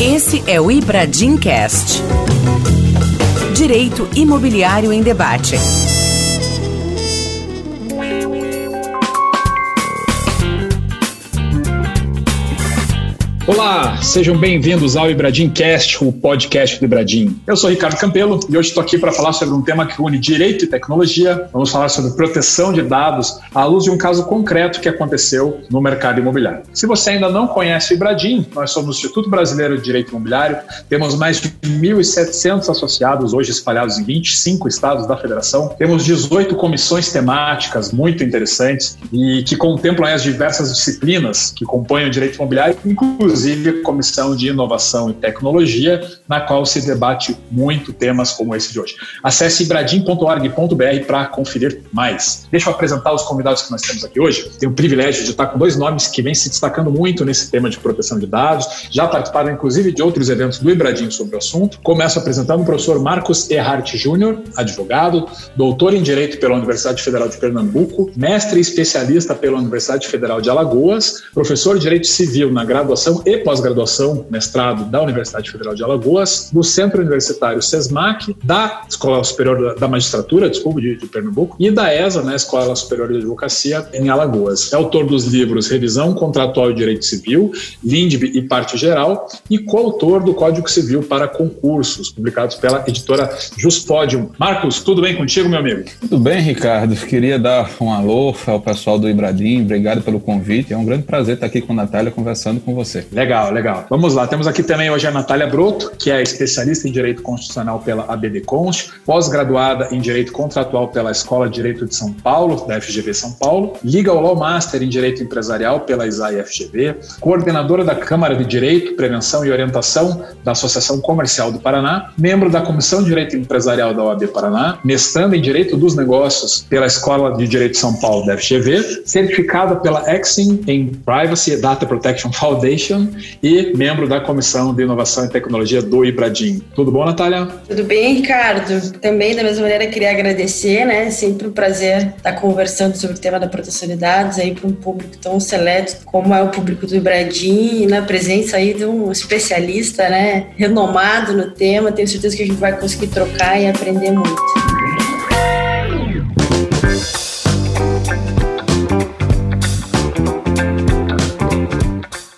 Esse é o Ibradim Cast. Direito Imobiliário em Debate. Olá, sejam bem-vindos ao Ibradim Cast, o podcast do Ibradim. Eu sou Ricardo Campelo e hoje estou aqui para falar sobre um tema que une direito e tecnologia. Vamos falar sobre proteção de dados à luz de um caso concreto que aconteceu no mercado imobiliário. Se você ainda não conhece o Ibradim, nós somos o Instituto Brasileiro de Direito Imobiliário, temos mais de 1.700 associados hoje espalhados em 25 estados da federação, temos 18 comissões temáticas muito interessantes e que contemplam as diversas disciplinas que compõem o direito imobiliário, inclusive inclusive a Comissão de Inovação e Tecnologia, na qual se debate muito temas como esse de hoje. Acesse ibradim.org.br para conferir mais. Deixa eu apresentar os convidados que nós temos aqui hoje. Tenho o privilégio de estar com dois nomes que vêm se destacando muito nesse tema de proteção de dados, já participaram inclusive de outros eventos do Ibradim sobre o assunto. Começo apresentando o professor Marcos Erhart Júnior, advogado, doutor em Direito pela Universidade Federal de Pernambuco, mestre especialista pela Universidade Federal de Alagoas, professor de Direito Civil na graduação e pós-graduação, mestrado da Universidade Federal de Alagoas, do Centro Universitário SESMAC, da Escola Superior da Magistratura, desculpa, de, de Pernambuco, e da ESA, né, Escola Superior de Advocacia, em Alagoas. É autor dos livros Revisão Contratual e Direito Civil, LINDB e Parte Geral, e coautor do Código Civil para Concursos, publicados pela editora Juspodium. Marcos, tudo bem contigo, meu amigo? Tudo bem, Ricardo. Queria dar um alô ao pessoal do Ibradim, obrigado pelo convite. É um grande prazer estar aqui com a Natália conversando com você. Legal, legal. Vamos lá. Temos aqui também hoje a Natália Broto, que é especialista em Direito Constitucional pela ABD Const, pós-graduada em Direito Contratual pela Escola de Direito de São Paulo, da FGV São Paulo, Legal Law Master em Direito Empresarial pela ISAI FGV, coordenadora da Câmara de Direito, Prevenção e Orientação da Associação Comercial do Paraná, membro da Comissão de Direito Empresarial da OAB Paraná, mestrando em Direito dos Negócios pela Escola de Direito de São Paulo da FGV, certificada pela Exim em Privacy Data Protection Foundation e membro da Comissão de Inovação e Tecnologia do Ibradim. Tudo bom, Natália? Tudo bem, Ricardo. Também, da mesma maneira, queria agradecer, né? Sempre um prazer estar conversando sobre o tema da proteção de dados aí para um público tão seleto como é o público do Ibradim e na presença aí de um especialista, né? Renomado no tema. Tenho certeza que a gente vai conseguir trocar e aprender muito.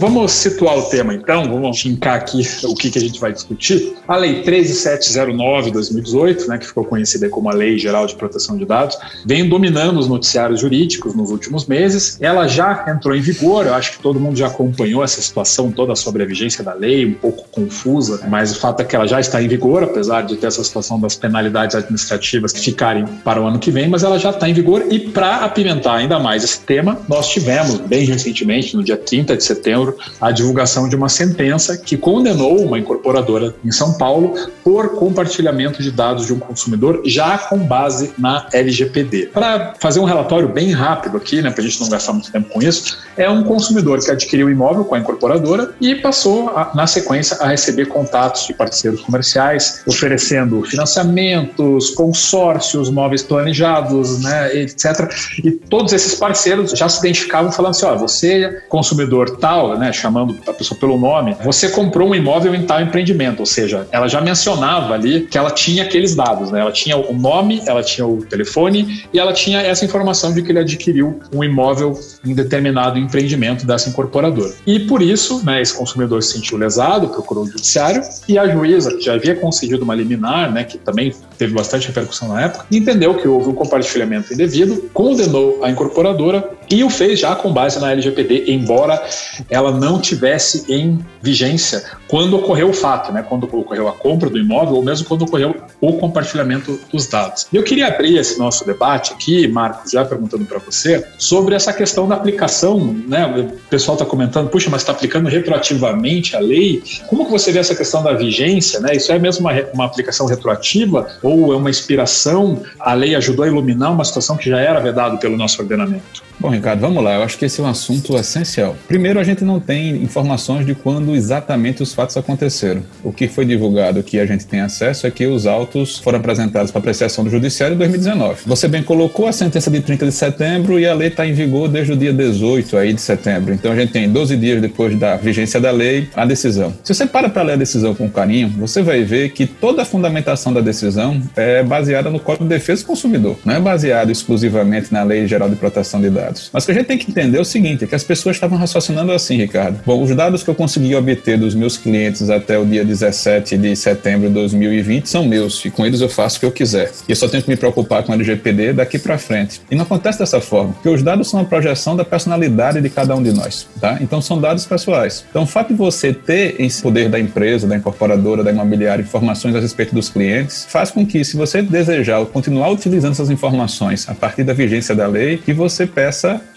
Vamos situar o tema então, vamos fincar aqui o que, que a gente vai discutir. A Lei 13709-2018, né, que ficou conhecida como a Lei Geral de Proteção de Dados, vem dominando os noticiários jurídicos nos últimos meses. Ela já entrou em vigor, eu acho que todo mundo já acompanhou essa situação toda sobre a vigência da lei, um pouco confusa, mas o fato é que ela já está em vigor, apesar de ter essa situação das penalidades administrativas que ficarem para o ano que vem, mas ela já está em vigor e para apimentar ainda mais esse tema, nós tivemos bem recentemente, no dia 30 de setembro, a divulgação de uma sentença que condenou uma incorporadora em São Paulo por compartilhamento de dados de um consumidor já com base na LGPD. Para fazer um relatório bem rápido aqui, né, para a gente não gastar muito tempo com isso, é um consumidor que adquiriu um imóvel com a incorporadora e passou, a, na sequência, a receber contatos de parceiros comerciais oferecendo financiamentos, consórcios, móveis planejados, né, etc. E todos esses parceiros já se identificavam falando assim: ó, você, consumidor tal, né, né, chamando a pessoa pelo nome, você comprou um imóvel em tal empreendimento, ou seja, ela já mencionava ali que ela tinha aqueles dados, né? Ela tinha o nome, ela tinha o telefone e ela tinha essa informação de que ele adquiriu um imóvel em determinado empreendimento dessa incorporadora. E por isso, né, esse consumidor se sentiu lesado, procurou o judiciário e a juíza, que já havia concedido uma liminar, né, que também teve bastante repercussão na época, entendeu que houve um compartilhamento indevido, condenou a incorporadora e o fez já com base na LGPD, embora ela não tivesse em vigência quando ocorreu o fato, né? quando ocorreu a compra do imóvel ou mesmo quando ocorreu o compartilhamento dos dados. Eu queria abrir esse nosso debate aqui, Marcos, já perguntando para você, sobre essa questão da aplicação. Né? O pessoal está comentando, puxa, mas está aplicando retroativamente a lei. Como que você vê essa questão da vigência? Né? Isso é mesmo uma, uma aplicação retroativa ou é uma inspiração? A lei ajudou a iluminar uma situação que já era vedada pelo nosso ordenamento? Bom, Ricardo, vamos lá. Eu acho que esse é um assunto essencial. Primeiro, a gente não tem informações de quando exatamente os fatos aconteceram. O que foi divulgado que a gente tem acesso é que os autos foram apresentados para apreciação do Judiciário em 2019. Você bem colocou a sentença de 30 de setembro e a lei está em vigor desde o dia 18 aí de setembro. Então a gente tem 12 dias depois da vigência da lei a decisão. Se você para para ler a decisão com carinho, você vai ver que toda a fundamentação da decisão é baseada no Código de Defesa do Consumidor. Não é baseado exclusivamente na Lei Geral de Proteção de Dados. Mas o que a gente tem que entender é o seguinte, é que as pessoas estavam raciocinando assim, Ricardo. Bom, os dados que eu consegui obter dos meus clientes até o dia 17 de setembro de 2020 são meus e com eles eu faço o que eu quiser. E eu só tenho que me preocupar com o LGPD daqui para frente. E não acontece dessa forma, porque os dados são a projeção da personalidade de cada um de nós, tá? Então são dados pessoais. Então o fato de você ter em poder da empresa, da incorporadora, da imobiliária informações a respeito dos clientes, faz com que se você desejar continuar utilizando essas informações a partir da vigência da lei, que você peça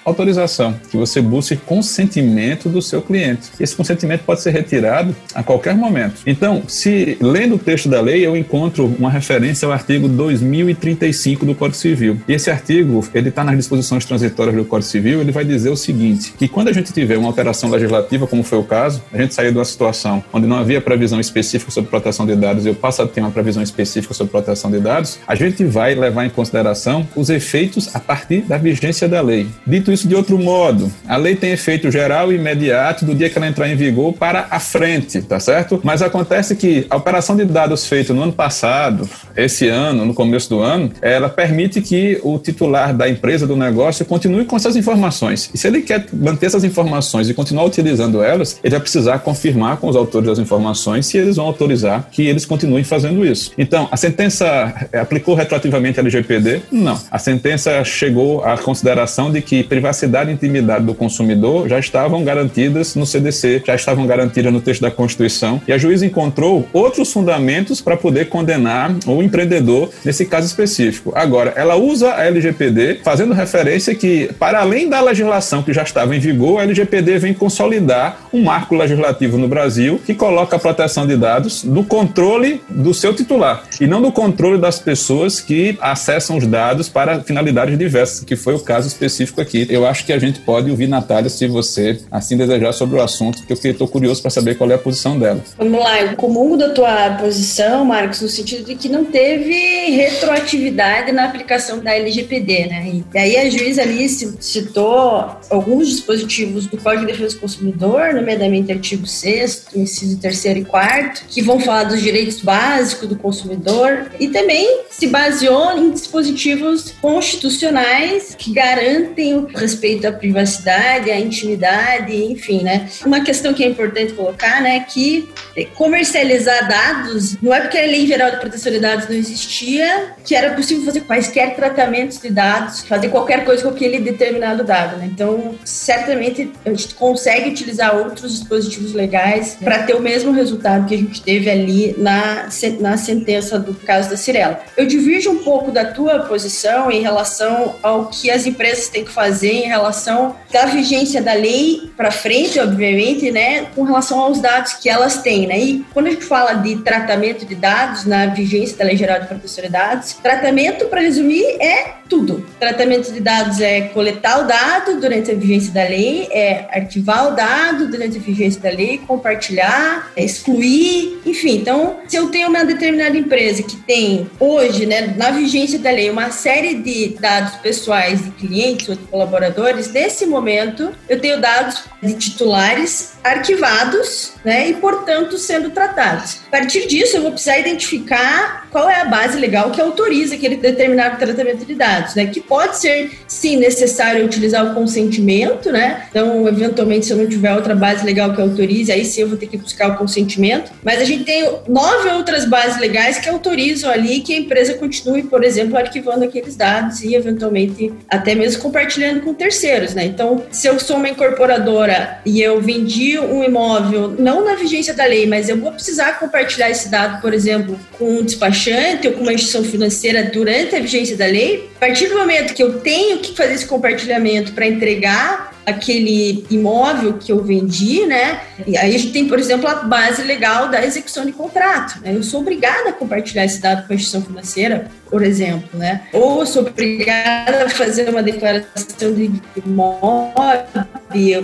autorização, que você busque consentimento do seu cliente. Esse consentimento pode ser retirado a qualquer momento. Então, se lendo o texto da lei, eu encontro uma referência ao artigo 2035 do Código Civil. E esse artigo, ele está nas disposições transitórias do Código Civil, ele vai dizer o seguinte, que quando a gente tiver uma alteração legislativa, como foi o caso, a gente saiu de uma situação onde não havia previsão específica sobre proteção de dados e eu passo a ter uma previsão específica sobre proteção de dados, a gente vai levar em consideração os efeitos a partir da vigência da lei. Dito isso de outro modo, a lei tem efeito geral e imediato do dia que ela entrar em vigor para a frente, tá certo? Mas acontece que a operação de dados feita no ano passado, esse ano, no começo do ano, ela permite que o titular da empresa, do negócio, continue com essas informações. E se ele quer manter essas informações e continuar utilizando elas, ele vai precisar confirmar com os autores das informações se eles vão autorizar que eles continuem fazendo isso. Então, a sentença aplicou retroativamente a LGPD? Não. A sentença chegou à consideração de que privacidade e intimidade do consumidor já estavam garantidas no CDC, já estavam garantidas no texto da Constituição, e a juíza encontrou outros fundamentos para poder condenar o empreendedor nesse caso específico. Agora, ela usa a LGPD fazendo referência que, para além da legislação que já estava em vigor, a LGPD vem consolidar um marco legislativo no Brasil que coloca a proteção de dados no controle do seu titular e não no controle das pessoas que acessam os dados para finalidades diversas, que foi o caso específico aqui. Eu acho que a gente pode ouvir Natália se você assim desejar sobre o assunto, porque eu estou curioso para saber qual é a posição dela. Vamos lá, eu comungo da tua posição, Marcos, no sentido de que não teve retroatividade na aplicação da LGPD, né? E aí a juíza ali citou alguns dispositivos do Código de Defesa do Consumidor, nomeadamente artigo 6 inciso 3 e 4 que vão falar dos direitos básicos do consumidor e também se baseou em dispositivos constitucionais que garantem o respeito à privacidade, à intimidade, enfim, né? Uma questão que é importante colocar, né, é que comercializar dados não é porque a Lei Geral de Proteção de Dados não existia que era possível fazer quaisquer tratamentos de dados, fazer qualquer coisa com aquele determinado dado, né? Então, certamente a gente consegue utilizar outros dispositivos legais para ter o mesmo resultado que a gente teve ali na, na sentença do caso da Cirela. Eu divirjo um pouco da tua posição em relação ao que as empresas têm que fazer em relação da vigência da lei para frente, obviamente, né, com relação aos dados que elas têm, né? E quando a gente fala de tratamento de dados na vigência da Lei Geral de Proteção de Dados, tratamento, para resumir, é tudo. Tratamento de dados é coletar o dado durante a vigência da lei, é arquivar o dado durante a vigência da lei, compartilhar, é excluir, enfim. Então, se eu tenho uma determinada empresa que tem hoje, né, na vigência da lei, uma série de dados pessoais de clientes ou colaboradores, nesse momento eu tenho dados de titulares arquivados, né, e portanto sendo tratados. A partir disso, eu vou precisar identificar qual é a base legal que autoriza aquele determinado tratamento de dados, né, que pode ser sim necessário utilizar o consentimento, né? Então, eventualmente, se eu não tiver outra base legal que autorize, aí sim eu vou ter que buscar o consentimento. Mas a gente tem nove outras bases legais que autorizam ali que a empresa continue, por exemplo, arquivando aqueles dados e eventualmente até mesmo compartilhando com terceiros, né? Então, se eu sou uma incorporadora e eu vendi um imóvel não na vigência da lei, mas eu vou precisar compartilhar esse dado, por exemplo, com um despachante ou com uma instituição financeira durante a vigência da lei, a partir do momento que eu tenho que fazer esse compartilhamento para entregar aquele imóvel que eu vendi, né? E aí a gente tem, por exemplo, a base legal da execução de contrato. Né? Eu sou obrigada a compartilhar esse dado com a instituição financeira, por exemplo, né? Ou sou obrigada a fazer uma declaração de imóvel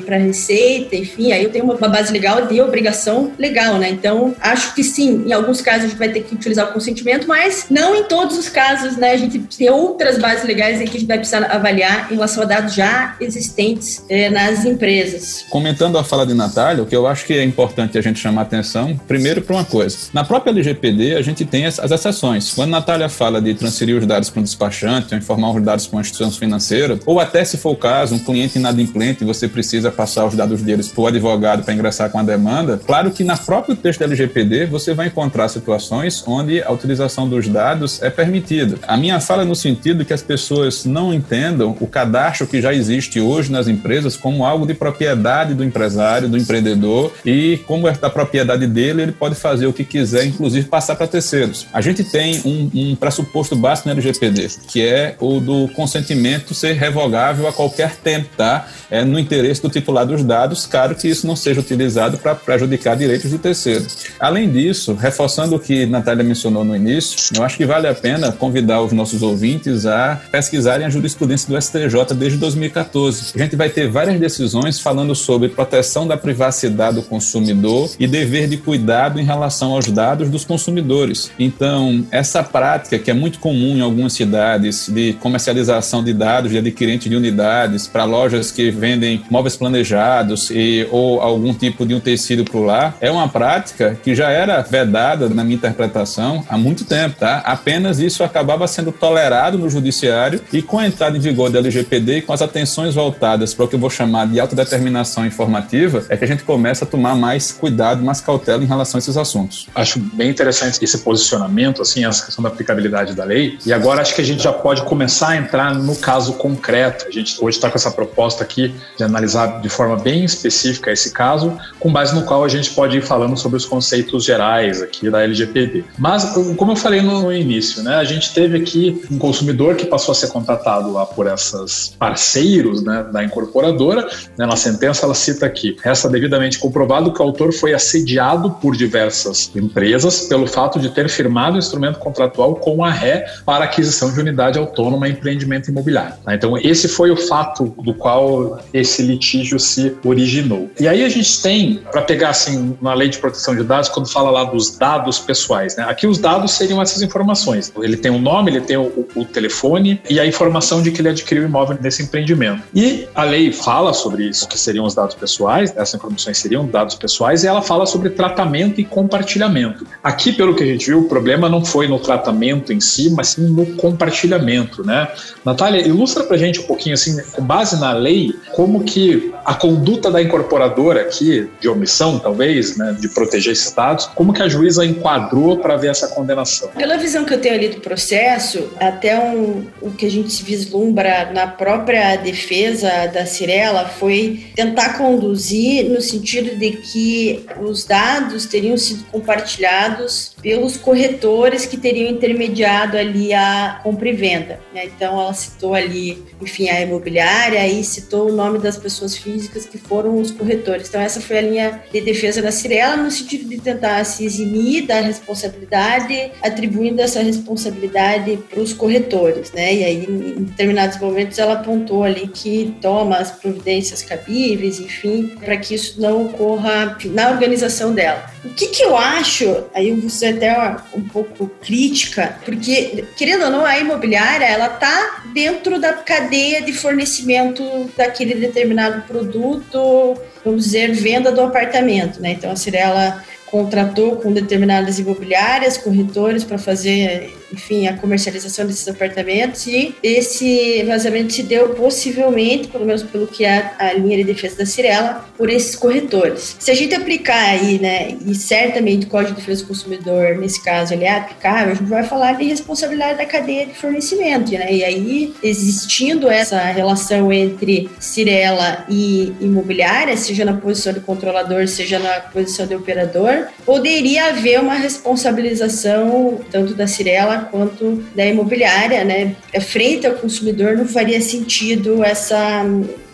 para receita, enfim, aí eu tenho uma base legal de obrigação legal, né? Então, acho que sim, em alguns casos a gente vai ter que utilizar o consentimento, mas não em todos os casos, né? A gente tem outras bases legais em que a gente vai precisar avaliar em relação a dados já existentes é, nas empresas. Comentando a fala de Natália, o que eu acho que é importante a gente chamar atenção, primeiro para uma coisa. Na própria LGPD, a gente tem as, as exceções. Quando Natália fala de transferir os dados para um despachante, ou informar os dados para uma instituição financeira, ou até se for o caso, um cliente inadimplente, você precisa passar os dados deles para o advogado para ingressar com a demanda, claro que na próprio texto da LGPD você vai encontrar situações onde a utilização dos dados é permitida. A minha fala é no sentido que as pessoas não entendam o cadastro que já existe hoje nas empresas como algo de propriedade do empresário, do empreendedor e como é da propriedade dele, ele pode fazer o que quiser, inclusive passar para terceiros. A gente tem um, um pressuposto básico na LGPD, que é o do consentimento ser revogável a qualquer tempo, tá? É no interesse do titular dos dados, claro que isso não seja utilizado para prejudicar direitos de terceiro. Além disso, reforçando o que Natália mencionou no início, eu acho que vale a pena convidar os nossos ouvintes a pesquisarem a jurisprudência do STJ desde 2014. A gente vai ter várias decisões falando sobre proteção da privacidade do consumidor e dever de cuidado em relação aos dados dos consumidores. Então, essa prática que é muito comum em algumas cidades de comercialização de dados de adquirente de unidades para lojas que vendem móveis planejados e, ou algum tipo de um tecido para lar, é uma prática que já era vedada na minha interpretação há muito tempo, tá? Apenas isso acabava sendo tolerado no judiciário e com a entrada em vigor da LGPD e com as atenções voltadas para o que eu vou chamar de autodeterminação informativa, é que a gente começa a tomar mais cuidado, mais cautela em relação a esses assuntos. Acho bem interessante esse posicionamento, assim, essa questão da aplicabilidade da lei. E agora acho que a gente já pode começar a entrar no caso concreto. A gente hoje está com essa proposta aqui de analisar de forma bem específica esse caso, com base no qual a gente pode ir falando sobre os conceitos gerais aqui da LGPD. Mas, como eu falei no início, né, a gente teve aqui um consumidor que passou a ser contratado lá por essas parceiros né, da incorporadora. Né, na sentença ela cita aqui, resta devidamente comprovado que o autor foi assediado por diversas empresas pelo fato de ter firmado o instrumento contratual com a ré para aquisição de unidade autônoma e empreendimento imobiliário. Então, esse foi o fato do qual esse litígio se originou. E aí a gente tem, para pegar assim, na lei de proteção de dados, quando fala lá dos dados pessoais, né? aqui os dados seriam essas informações. Ele tem o um nome, ele tem o, o, telefone e a informação de que ele adquiriu o imóvel nesse empreendimento. E a lei fala sobre isso, que seriam os dados pessoais, essas informações seriam dados pessoais, e ela fala sobre tratamento e compartilhamento. Aqui, pelo que a gente viu, o problema não foi no tratamento em si, mas sim no compartilhamento, né? Natália, ilustra pra gente um pouquinho, assim, com base na lei, como que a conduta da incorporadora aqui, de omissão talvez, né, de proteger esses dados, como que a juíza enquadrou para ver essa condenação? Pela visão que eu tenho ali do processo, até um, o que a gente se vislumbra na própria defesa da Cirela foi tentar conduzir no sentido de que os dados teriam sido compartilhados pelos corretores que teriam intermediado ali a compra e venda. Né? Então, ela citou ali, enfim, a imobiliária e citou o nome das pessoas físicas que foram os corretores. Então, essa foi a linha de defesa da Cirela, no sentido de tentar se eximir da responsabilidade, atribuindo essa responsabilidade para os corretores. Né? E aí, em determinados momentos, ela apontou ali que toma as providências cabíveis, enfim, para que isso não ocorra na organização dela. O que, que eu acho, aí eu vou ser até um pouco crítica, porque, querendo ou não, a imobiliária, ela tá dentro da cadeia de fornecimento daquele determinado produto, vamos dizer, venda do apartamento, né? Então, a Cirela contratou com determinadas imobiliárias, corretores, para fazer enfim, a comercialização desses apartamentos e esse vazamento se deu possivelmente, pelo menos pelo que é a linha de defesa da Cirela, por esses corretores. Se a gente aplicar aí, né, e certamente o Código de Defesa do Consumidor, nesse caso, ele é aplicável, a gente vai falar de responsabilidade da cadeia de fornecimento, né, e aí, existindo essa relação entre Cirela e imobiliária, seja na posição de controlador, seja na posição de operador, poderia haver uma responsabilização tanto da Cirela quanto da imobiliária, né? Frente ao consumidor não faria sentido essa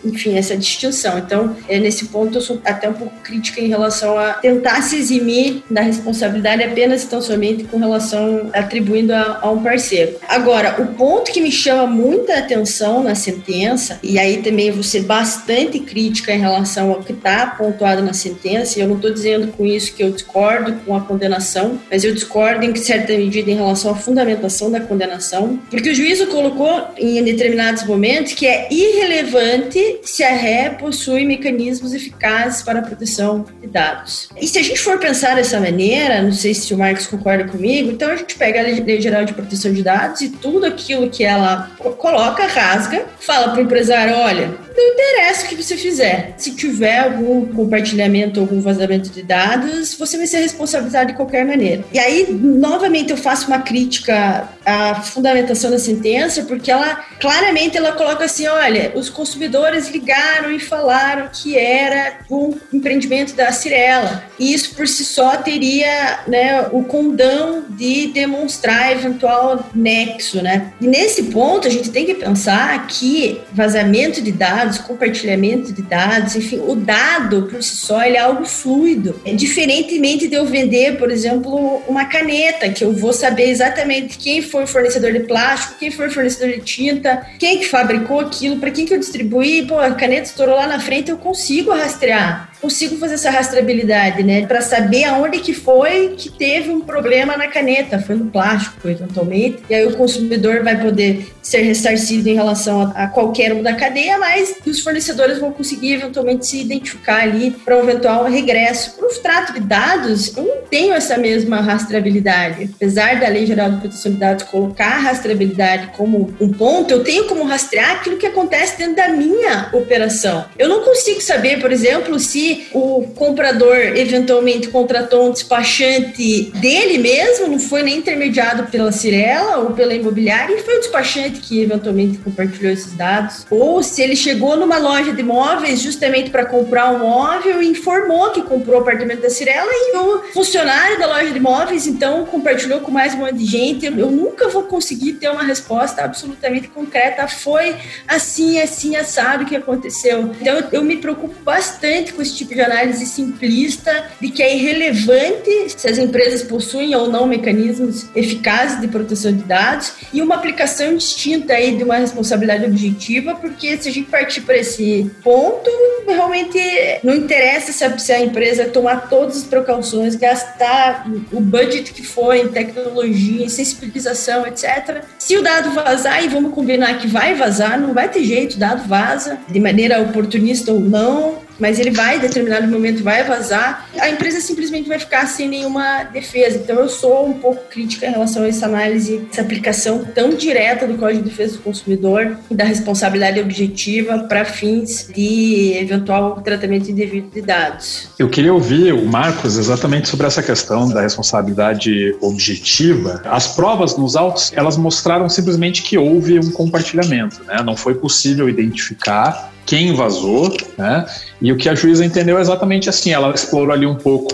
enfim, essa distinção. Então, é, nesse ponto, eu sou até um pouco crítica em relação a tentar se eximir da responsabilidade apenas tão somente com relação atribuindo a, a um parceiro. Agora, o ponto que me chama muita atenção na sentença, e aí também vou ser bastante crítica em relação ao que está pontuado na sentença, e eu não estou dizendo com isso que eu discordo com a condenação, mas eu discordo em certa medida em relação à fundamentação da condenação, porque o juízo colocou em determinados momentos que é irrelevante se a ré possui mecanismos eficazes para a proteção de dados. E se a gente for pensar dessa maneira, não sei se o Marcos concorda comigo, então a gente pega a Lei Geral de Proteção de Dados e tudo aquilo que ela coloca, rasga, fala para o empresário: olha, não interessa o que você fizer. Se tiver algum compartilhamento, algum vazamento de dados, você vai ser responsabilizado de qualquer maneira. E aí, novamente, eu faço uma crítica à fundamentação da sentença, porque ela claramente ela coloca assim: olha, os consumidores ligaram e falaram que era um empreendimento da Cirela. E isso por si só teria né, o condão de demonstrar eventual nexo, né? E nesse ponto a gente tem que pensar que vazamento de dados dados, compartilhamento de dados, enfim, o dado por si só ele é algo fluido. É diferentemente de eu vender, por exemplo, uma caneta, que eu vou saber exatamente quem foi o fornecedor de plástico, quem foi o fornecedor de tinta, quem que fabricou aquilo, para quem que eu distribuí, pô, a caneta estourou lá na frente, eu consigo rastrear consigo fazer essa rastreabilidade, né? Para saber aonde que foi que teve um problema na caneta, foi no plástico, eventualmente. E aí o consumidor vai poder ser ressarcido em relação a, a qualquer um da cadeia, mas os fornecedores vão conseguir eventualmente se identificar ali para um eventual regresso. Para o trato de dados, eu não tenho essa mesma rastreabilidade. Apesar da Lei Geral de Proteção de Dados colocar a rastreabilidade como um ponto, eu tenho como rastrear aquilo que acontece dentro da minha operação. Eu não consigo saber, por exemplo, se o comprador eventualmente contratou um despachante dele mesmo, não foi nem intermediado pela Cirela ou pela imobiliária, e foi o despachante que eventualmente compartilhou esses dados. Ou se ele chegou numa loja de imóveis justamente para comprar um móvel e informou que comprou o apartamento da Cirela e o funcionário da loja de imóveis então compartilhou com mais um monte de gente. Eu, nunca vou conseguir ter uma resposta absolutamente concreta. Foi assim, assim, assado que aconteceu. Então eu me preocupo bastante com esse tipo de análise simplista de que é irrelevante se as empresas possuem ou não mecanismos eficazes de proteção de dados e uma aplicação distinta aí de uma responsabilidade objetiva, porque se a gente partir para esse ponto, realmente não interessa se a, empresa tomar todas as precauções, gastar o budget que for em tecnologia, em sensibilização, etc. Se o dado vazar, e vamos combinar que vai vazar, não vai ter jeito, o dado vaza, de maneira oportunista ou não, mas ele vai, em determinado momento, vai vazar, a empresa simplesmente vai ficar sem nenhuma defesa. Então, eu sou um pouco crítica em relação a essa análise, essa aplicação tão direta do Código de Defesa do Consumidor e da responsabilidade objetiva para fins de eventual tratamento indevido de dados. Eu queria ouvir o Marcos exatamente sobre essa questão da responsabilidade objetiva. As provas nos autos, elas mostraram simplesmente que houve um compartilhamento, né? Não foi possível identificar quem vazou, né? E o que a juíza entendeu é exatamente assim, ela explorou ali um pouco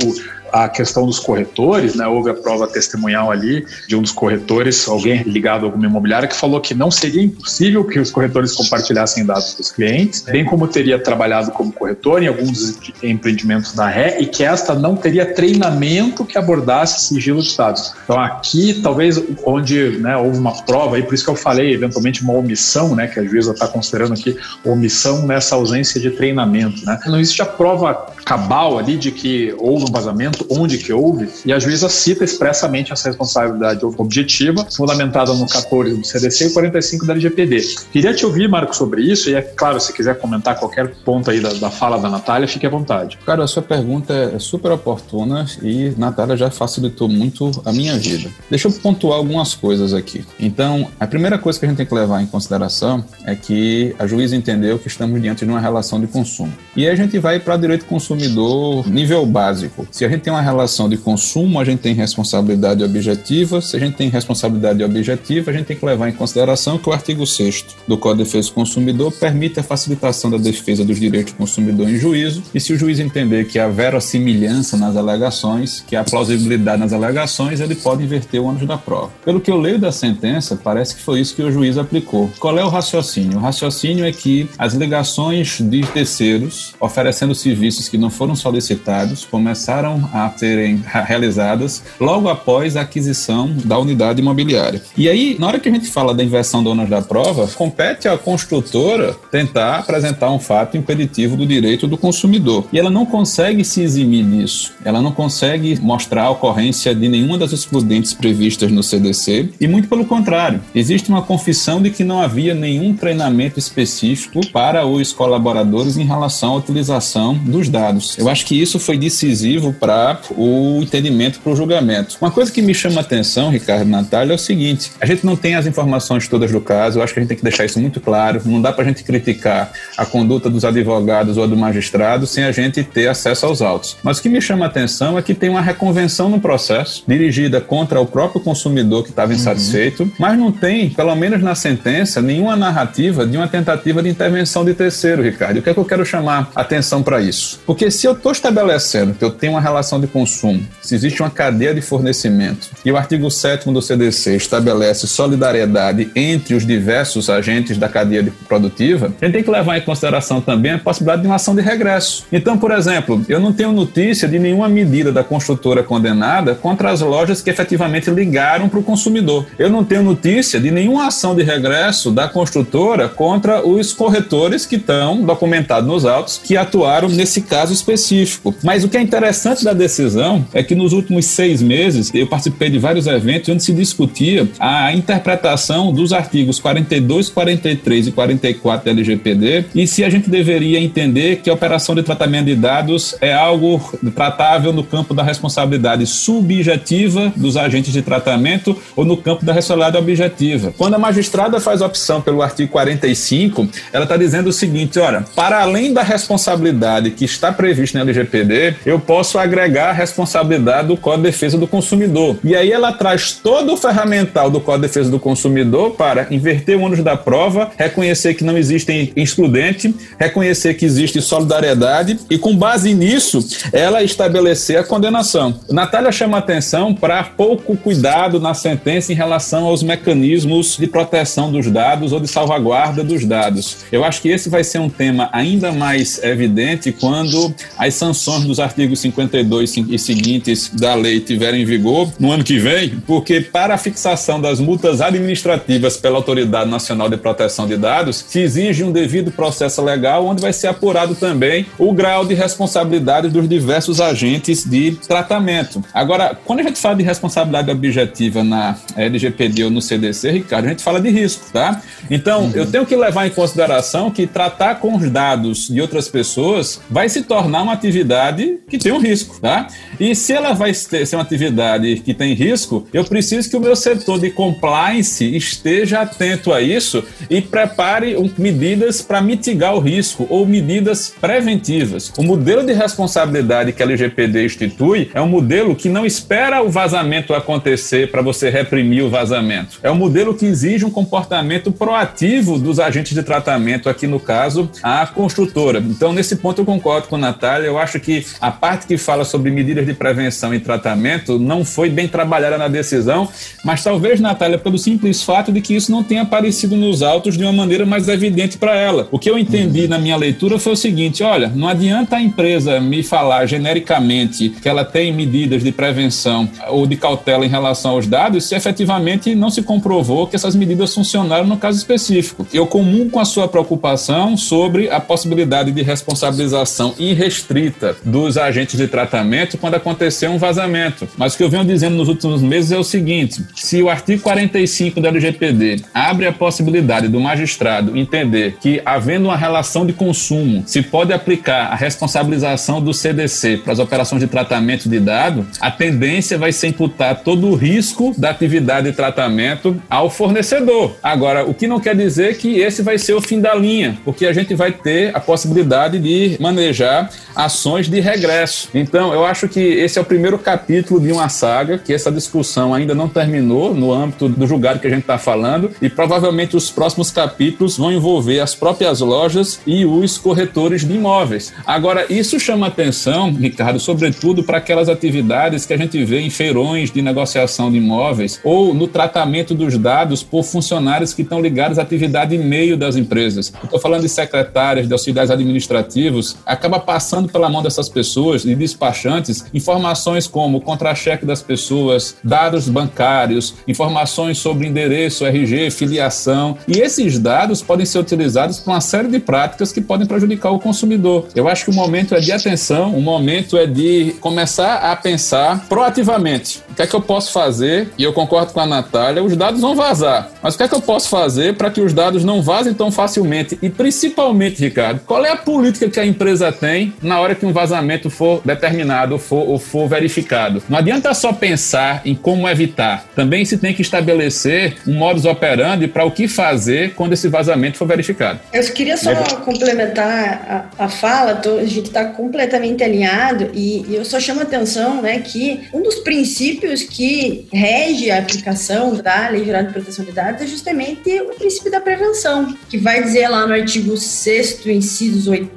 a questão dos corretores, né? Houve a prova testemunhal ali de um dos corretores, alguém ligado a alguma imobiliária, que falou que não seria impossível que os corretores compartilhassem dados dos clientes, bem como teria trabalhado como corretor em alguns empreendimentos da ré e que esta não teria treinamento que abordasse sigilo de dados. Então aqui, talvez onde né, houve uma prova, e por isso que eu falei, eventualmente uma omissão, né, que a juíza está considerando aqui, omissão nessa ausência de treinamento. Né? Não existe a prova cabal ali de que houve um vazamento, onde que houve, e a juíza cita expressamente essa responsabilidade objetiva, fundamentada no 14 do CDC e 45 da LGPD. Queria te ouvir, Marco, sobre isso, e é claro, se quiser comentar qualquer ponto aí da, da fala da Natália, fique à vontade. Cara, a sua pergunta é super oportuna e Natália já facilitou muito a minha vida. Deixa eu pontuar algumas coisas aqui. Então, a primeira coisa que a gente tem que levar em consideração é que a juíza entendeu que estamos diante de uma relação de consumo. E aí a gente vai para direito consumidor consumidor nível básico. Se a gente tem uma relação de consumo, a gente tem responsabilidade objetiva. Se a gente tem responsabilidade objetiva, a gente tem que levar em consideração que o artigo 6 do Código de Defesa do Consumidor permite a facilitação da defesa dos direitos do consumidor em juízo. E se o juiz entender que há verossimilhança nas alegações, que há plausibilidade nas alegações, ele pode inverter o ônus da prova. Pelo que eu leio da sentença, parece que foi isso que o juiz aplicou. Qual é o raciocínio? O raciocínio é que as ligações de terceiros oferecendo serviços que não foram solicitados começaram a serem realizadas logo após a aquisição da unidade imobiliária. E aí, na hora que a gente fala da inversão do ônus da prova, compete à construtora tentar apresentar um fato impeditivo do direito do consumidor. E ela não consegue se eximir disso. Ela não consegue mostrar a ocorrência de nenhuma das excludentes previstas no CDC e muito pelo contrário, existe uma confissão de que não havia nenhum treinamento específico para os colaboradores em relação à utilização dos dados. Eu acho que isso foi decisivo para o entendimento para o julgamento. Uma coisa que me chama a atenção, Ricardo e Natália, é o seguinte: a gente não tem as informações todas do caso, eu acho que a gente tem que deixar isso muito claro. Não dá para a gente criticar a conduta dos advogados ou do magistrado sem a gente ter acesso aos autos. Mas o que me chama a atenção é que tem uma reconvenção no processo, dirigida contra o próprio consumidor que estava insatisfeito, uhum. mas não tem, pelo menos na sentença, nenhuma narrativa de uma tentativa de intervenção de terceiro, Ricardo. O que é que eu quero chamar atenção para isso? Porque se eu estou estabelecendo que eu tenho uma relação de consumo, se existe uma cadeia de fornecimento, e o artigo 7 do CDC estabelece solidariedade entre os diversos agentes da cadeia produtiva, a gente tem que levar em consideração também a possibilidade de uma ação de regresso. Então, por exemplo, eu não tenho notícia de nenhuma medida da construtora condenada contra as lojas que efetivamente ligaram para o consumidor. Eu não tenho notícia de nenhuma ação de regresso da construtora contra os corretores que estão documentados nos autos que atuaram nesse caso específico. Mas o que é interessante da decisão é que nos últimos seis meses eu participei de vários eventos onde se discutia a interpretação dos artigos 42, 43 e 44 da LGPD e se a gente deveria entender que a operação de tratamento de dados é algo tratável no campo da responsabilidade subjetiva dos agentes de tratamento ou no campo da responsabilidade objetiva. Quando a magistrada faz opção pelo artigo 45, ela está dizendo o seguinte: olha, para além da responsabilidade que está prevista na LGPD, eu posso agregar a responsabilidade do Código de Defesa do Consumidor. E aí ela traz todo o ferramental do Código de Defesa do Consumidor para inverter o ônus da prova, reconhecer que não existe excludente, reconhecer que existe solidariedade e, com base nisso, ela estabelecer a condenação. Natália chama atenção para pouco cuidado na sentença em relação aos mecanismos de proteção dos dados ou de salvaguarda dos dados. Eu acho que esse vai ser um tema ainda mais evidente quando as sanções dos artigos 52 e seguintes da lei estiverem em vigor no ano que vem, porque para a fixação das multas administrativas pela Autoridade Nacional de Proteção de Dados, se exige um devido processo legal onde vai ser apurado também o grau de responsabilidade dos diversos agentes de tratamento. Agora, quando a gente fala de responsabilidade objetiva na LGPD ou no CDC, Ricardo, a gente fala de risco, tá? Então, uhum. eu tenho que levar em consideração que tratar com os dados de outras pessoas vai se tornar uma atividade que tem um risco, tá? E se ela vai ser uma atividade que tem risco, eu preciso que o meu setor de compliance esteja atento a isso e prepare medidas para mitigar o risco ou medidas preventivas. O modelo de responsabilidade que a LGPD institui é um modelo que não espera o vazamento acontecer para você reprimir o vazamento. É um modelo que exige um comportamento proativo dos agentes de tratamento, aqui no caso, a construtora. Então, nesse ponto, eu concordo com Natália. Eu acho que a parte que fala sobre medidas de prevenção e tratamento não foi bem trabalhada na decisão, mas talvez, Natália, pelo simples fato de que isso não tenha aparecido nos autos de uma maneira mais evidente para ela. O que eu entendi uhum. na minha leitura foi o seguinte: olha, não adianta a empresa me falar genericamente que ela tem medidas de prevenção ou de cautela em relação aos dados se efetivamente não se comprovou que essas medidas funcionaram no caso específico. Eu comungo com a sua preocupação sobre a possibilidade de responsabilização irrestrita dos agentes de tratamento quando acontecer um vazamento. Mas o que eu venho dizendo nos últimos meses é o seguinte: se o artigo 45 da LGPD abre a possibilidade do magistrado entender que, havendo uma relação de consumo, se pode aplicar a responsabilização do CDC para as operações de tratamento de dado, a tendência vai ser imputar todo o risco da atividade de tratamento ao fornecedor. Agora, o que não quer dizer que esse vai ser o fim da linha, porque a gente vai ter a possibilidade de manejar ações de regresso. Então, eu acho que esse é o primeiro capítulo de uma saga, que essa discussão ainda não terminou no âmbito do julgado que a gente está falando, e provavelmente os próximos capítulos vão envolver as próprias lojas e os corretores de imóveis. Agora, isso chama atenção, Ricardo, sobretudo para aquelas atividades que a gente vê em feirões de negociação de imóveis ou no tratamento dos dados por funcionários que estão ligados à atividade em meio das empresas. Estou falando de secretárias, de auxiliares administrativos, acaba passando pela mão dessas pessoas e despachantes informações como contra-cheque das pessoas, dados bancários, informações sobre endereço, RG, filiação. E esses dados podem ser utilizados para uma série de práticas que podem prejudicar o consumidor. Eu acho que o momento é de atenção, o momento é de começar a pensar proativamente. O que é que eu posso fazer? E eu concordo com a Natália, os dados vão vazar. Mas o que é que eu posso fazer para que os dados não vazem tão facilmente? E principalmente, Ricardo, qual é a política que a empresa tem na hora que um vazamento for determinado ou for, ou for verificado? Não adianta só pensar em como evitar. Também se tem que estabelecer um modus operandi para o que fazer quando esse vazamento for verificado. Eu queria só complementar a, a fala, tô, a gente está completamente alinhado e, e, eu só chamo a atenção né, que um dos princípios que rege a aplicação da Lei Geral de Proteção de Dados é justamente o princípio da prevenção, que vai dizer lá no artigo 6 inciso 8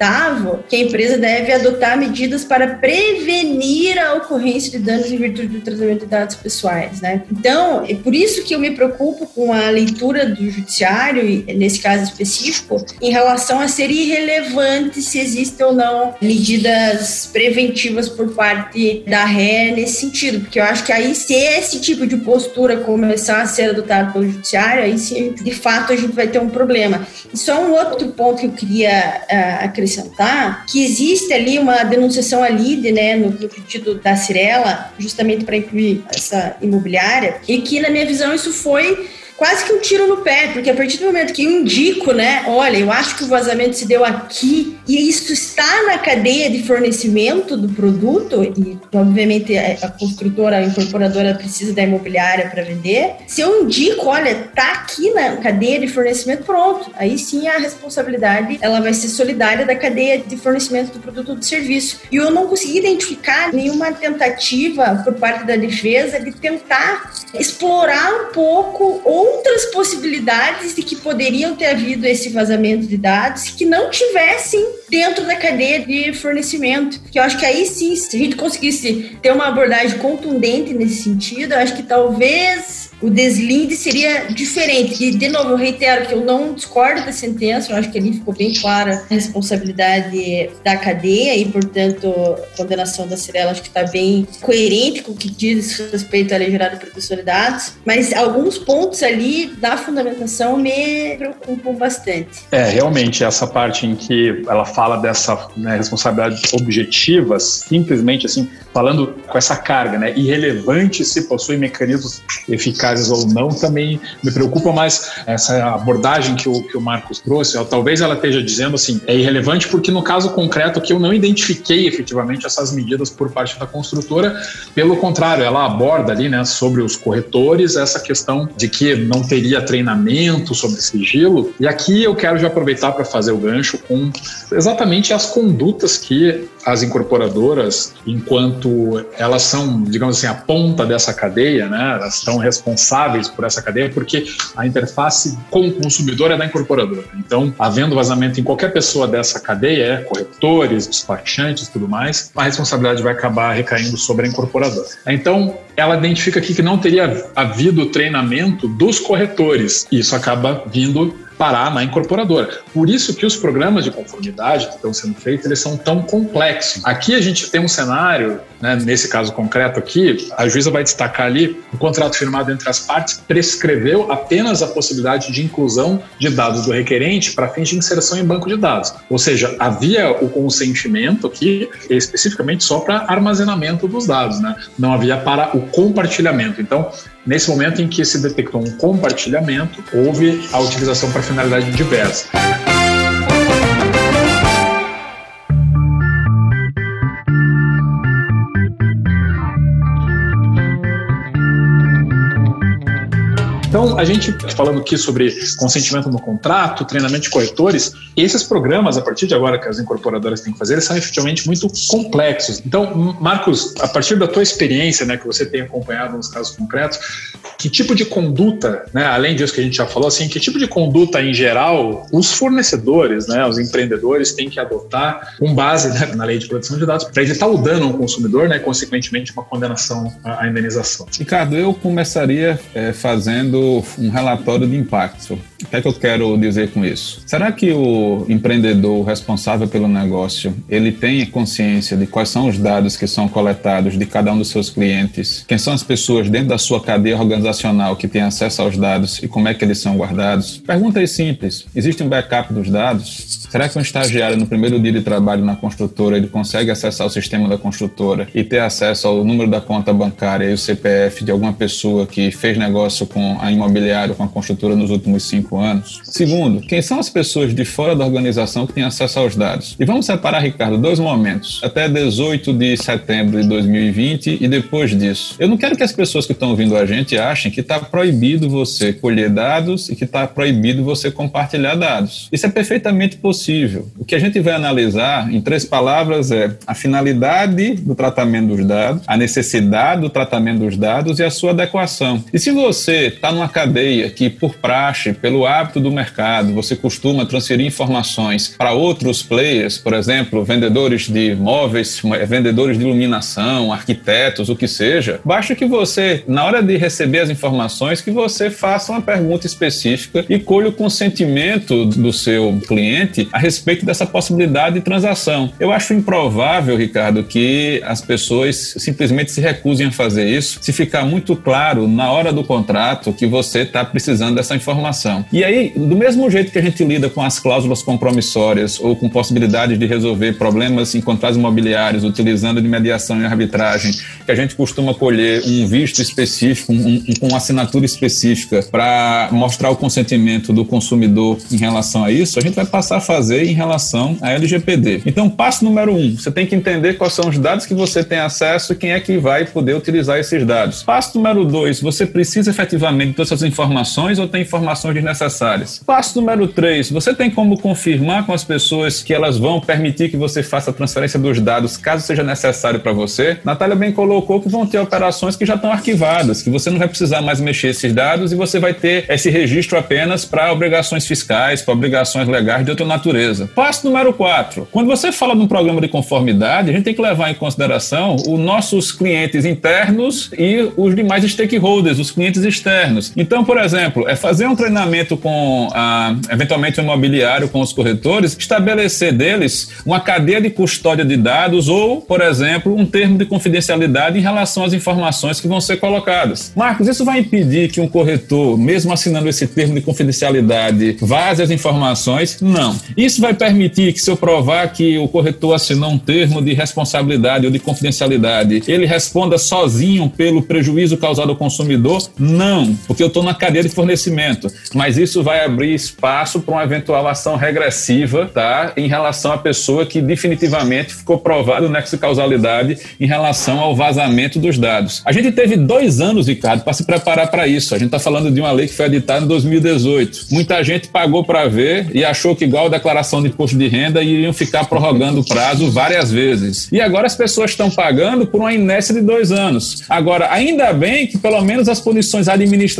que a empresa deve adotar medidas para prevenir a ocorrência de danos em virtude do tratamento de dados pessoais. Né? Então, é por isso que eu me preocupo com a leitura do judiciário, nesse caso específico, em relação a ser irrelevante se existe ou não medidas preventivas por parte da ré nesse sentido, porque eu acho que aí se esse tipo de postura começar a ser adotado pelo judiciário, aí sim, de fato, a gente vai ter um problema. E só um outro ponto que eu queria uh, acrescentar, que existe ali uma denunciação à LIDE, né, no, no pedido da Cirela, justamente para incluir essa imobiliária, e que, na minha visão, isso foi quase que um tiro no pé, porque a partir do momento que eu indico, né, olha, eu acho que o vazamento se deu aqui e isso está na cadeia de fornecimento do produto e obviamente a construtora, a incorporadora precisa da imobiliária para vender. Se eu indico, olha, tá aqui na cadeia de fornecimento, pronto. Aí sim a responsabilidade ela vai ser solidária da cadeia de fornecimento do produto ou do serviço. E eu não consegui identificar nenhuma tentativa por parte da defesa de tentar explorar um pouco ou outras possibilidades de que poderiam ter havido esse vazamento de dados que não tivessem dentro da cadeia de fornecimento. Que eu acho que aí sim, se a gente conseguisse ter uma abordagem contundente nesse sentido, eu acho que talvez o deslinde seria diferente. E, de novo, eu reitero que eu não discordo da sentença, eu acho que ali ficou bem clara a responsabilidade da cadeia e, portanto, a condenação da Cirela acho que está bem coerente com o que diz respeito à Lei Geral de Proteção de Dados, mas alguns pontos ali da fundamentação me preocupam bastante. É, realmente, essa parte em que ela fala dessa né, responsabilidade objetiva, simplesmente assim, falando com essa carga, né, irrelevante se possui mecanismos eficazes eficazes ou não, também me preocupa mais essa abordagem que o, que o Marcos trouxe. Ó, talvez ela esteja dizendo assim, é irrelevante porque no caso concreto que eu não identifiquei efetivamente essas medidas por parte da construtora, pelo contrário, ela aborda ali, né, sobre os corretores, essa questão de que não teria treinamento sobre sigilo. E aqui eu quero já aproveitar para fazer o gancho com exatamente as condutas que as incorporadoras, enquanto elas são, digamos assim, a ponta dessa cadeia, né, elas estão responsáveis por essa cadeia, porque a interface com o consumidor é da incorporadora. Então, havendo vazamento em qualquer pessoa dessa cadeia, é, corretores, despachantes tudo mais, a responsabilidade vai acabar recaindo sobre a incorporadora. Então, ela identifica aqui que não teria havido treinamento dos corretores. Isso acaba vindo parar na incorporadora. Por isso que os programas de conformidade que estão sendo feitos, eles são tão complexos. Aqui a gente tem um cenário, né, nesse caso concreto aqui, a juíza vai destacar ali, o contrato firmado entre as partes prescreveu apenas a possibilidade de inclusão de dados do requerente para fins de inserção em banco de dados. Ou seja, havia o consentimento aqui especificamente só para armazenamento dos dados, né? não havia para o compartilhamento. Então, Nesse momento em que se detectou um compartilhamento, houve a utilização para finalidade diversa. Então, a gente falando aqui sobre consentimento no contrato, treinamento de corretores, esses programas, a partir de agora que as incorporadoras têm que fazer, eles são efetivamente muito complexos. Então, Marcos, a partir da tua experiência, né, que você tem acompanhado nos casos concretos, que tipo de conduta, né, além disso que a gente já falou, assim, que tipo de conduta em geral os fornecedores, né, os empreendedores têm que adotar com base né, na lei de proteção de dados para evitar o dano ao consumidor, né, consequentemente uma condenação à indenização? Ricardo, eu começaria é, fazendo um relatório de impacto. O que é que eu quero dizer com isso? Será que o empreendedor responsável pelo negócio ele tem consciência de quais são os dados que são coletados de cada um dos seus clientes? Quem são as pessoas dentro da sua cadeia organizacional que têm acesso aos dados e como é que eles são guardados? Pergunta aí simples: existe um backup dos dados? Será que um estagiário no primeiro dia de trabalho na construtora ele consegue acessar o sistema da construtora e ter acesso ao número da conta bancária e o CPF de alguma pessoa que fez negócio com a imobiliária, com a construtora nos últimos cinco cinco anos. Segundo, quem são as pessoas de fora da organização que têm acesso aos dados? E vamos separar, Ricardo, dois momentos. Até 18 de setembro de 2020 e depois disso. Eu não quero que as pessoas que estão ouvindo a gente achem que está proibido você colher dados e que está proibido você compartilhar dados. Isso é perfeitamente possível. O que a gente vai analisar, em três palavras, é a finalidade do tratamento dos dados, a necessidade do tratamento dos dados e a sua adequação. E se você está numa cadeia que, por praxe, pelo hábito do mercado, você costuma transferir informações para outros players, por exemplo, vendedores de móveis, vendedores de iluminação, arquitetos, o que seja, basta que você, na hora de receber as informações, que você faça uma pergunta específica e colhe o consentimento do seu cliente a respeito dessa possibilidade de transação. Eu acho improvável, Ricardo, que as pessoas simplesmente se recusem a fazer isso se ficar muito claro na hora do contrato que você está precisando dessa informação. E aí, do mesmo jeito que a gente lida com as cláusulas compromissórias ou com possibilidades de resolver problemas em contratos imobiliários utilizando de mediação e arbitragem, que a gente costuma colher um visto específico, um, um, com assinatura específica para mostrar o consentimento do consumidor em relação a isso, a gente vai passar a fazer em relação à LGPD. Então, passo número um, você tem que entender quais são os dados que você tem acesso e quem é que vai poder utilizar esses dados. Passo número dois, você precisa efetivamente todas essas informações ou tem informações desnecessárias necessárias. Passo número 3, você tem como confirmar com as pessoas que elas vão permitir que você faça a transferência dos dados caso seja necessário para você? Natália bem colocou que vão ter operações que já estão arquivadas, que você não vai precisar mais mexer esses dados e você vai ter esse registro apenas para obrigações fiscais, para obrigações legais de outra natureza. Passo número 4, quando você fala de um programa de conformidade, a gente tem que levar em consideração os nossos clientes internos e os demais stakeholders, os clientes externos. Então, por exemplo, é fazer um treinamento com, a, eventualmente, o imobiliário, com os corretores, estabelecer deles uma cadeia de custódia de dados ou, por exemplo, um termo de confidencialidade em relação às informações que vão ser colocadas. Marcos, isso vai impedir que um corretor, mesmo assinando esse termo de confidencialidade, vaze as informações? Não. Isso vai permitir que, se eu provar que o corretor assinou um termo de responsabilidade ou de confidencialidade, ele responda sozinho pelo prejuízo causado ao consumidor? Não, porque eu estou na cadeia de fornecimento. Mas isso vai abrir espaço para uma eventual ação regressiva, tá? Em relação à pessoa que definitivamente ficou provado o nexo de causalidade em relação ao vazamento dos dados. A gente teve dois anos, Ricardo, para se preparar para isso. A gente está falando de uma lei que foi editada em 2018. Muita gente pagou para ver e achou que, igual a declaração de imposto de renda, iriam ficar prorrogando o prazo várias vezes. E agora as pessoas estão pagando por uma inércia de dois anos. Agora, ainda bem que pelo menos as punições administrativas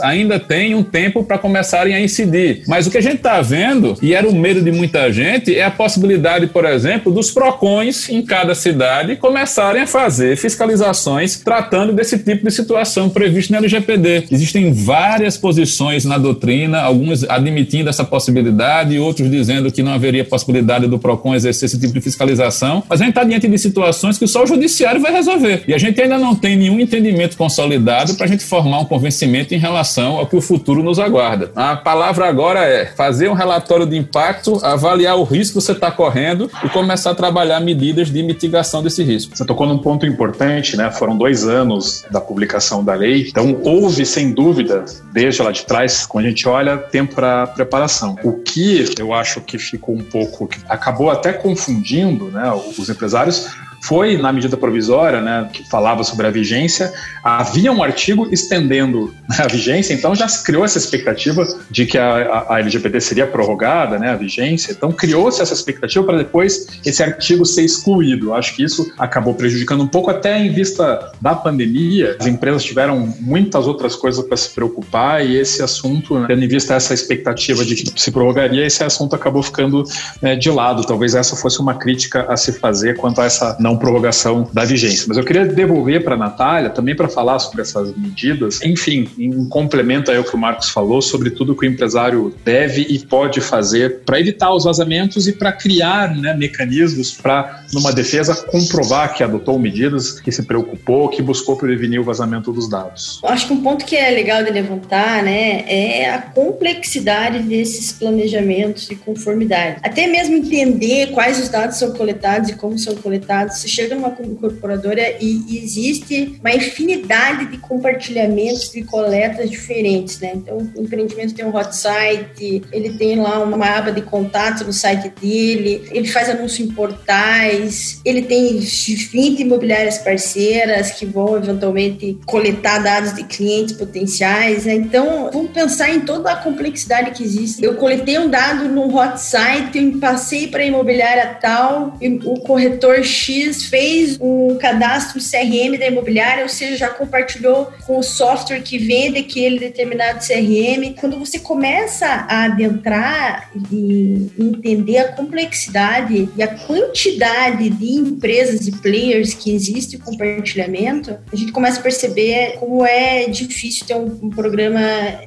ainda têm um tempo para começarem a incidir. Mas o que a gente está vendo, e era o medo de muita gente, é a possibilidade, por exemplo, dos PROCONs em cada cidade começarem a fazer fiscalizações tratando desse tipo de situação previsto na LGPD. Existem várias posições na doutrina, alguns admitindo essa possibilidade, outros dizendo que não haveria possibilidade do PROCON exercer esse tipo de fiscalização, mas a gente está diante de situações que só o judiciário vai resolver. E a gente ainda não tem nenhum entendimento consolidado para a gente formar um convencimento em relação ao que o futuro nos aguarda guarda. A palavra agora é fazer um relatório de impacto, avaliar o risco que você está correndo e começar a trabalhar medidas de mitigação desse risco. Você tocou num ponto importante, né? Foram dois anos da publicação da lei, então houve, sem dúvida, desde lá de trás, quando a gente olha, tempo para preparação. O que eu acho que ficou um pouco, acabou até confundindo né, os empresários, foi na medida provisória, né, que falava sobre a vigência, havia um artigo estendendo né, a vigência, então já se criou essa expectativa de que a, a LGPD seria prorrogada, né, a vigência, então criou-se essa expectativa para depois esse artigo ser excluído. Acho que isso acabou prejudicando um pouco, até em vista da pandemia, as empresas tiveram muitas outras coisas para se preocupar e esse assunto, né, tendo em vista essa expectativa de que se prorrogaria, esse assunto acabou ficando né, de lado. Talvez essa fosse uma crítica a se fazer quanto a essa não prorrogação da vigência. Mas eu queria devolver para a Natália também para falar sobre essas medidas. Enfim, em complemento ao que o Marcos falou sobre tudo que o empresário deve e pode fazer para evitar os vazamentos e para criar né, mecanismos para, numa defesa, comprovar que adotou medidas, que se preocupou, que buscou prevenir o vazamento dos dados. Acho que um ponto que é legal de levantar né, é a complexidade desses planejamentos de conformidade. Até mesmo entender quais os dados são coletados e como são coletados. Você chega numa incorporadora e existe uma infinidade de compartilhamentos de coletas diferentes. Né? Então, o empreendimento tem um hot site, ele tem lá uma aba de contato no site dele, ele faz anúncio em portais, ele tem 20 imobiliárias parceiras que vão eventualmente coletar dados de clientes potenciais. Né? Então, vamos pensar em toda a complexidade que existe. Eu coletei um dado num hot site, eu passei para a imobiliária tal, o corretor X fez um cadastro CRM da imobiliária, ou seja, já compartilhou com o software que vende aquele determinado CRM. Quando você começa a adentrar e entender a complexidade e a quantidade de empresas e players que existe o compartilhamento, a gente começa a perceber como é difícil ter um, um programa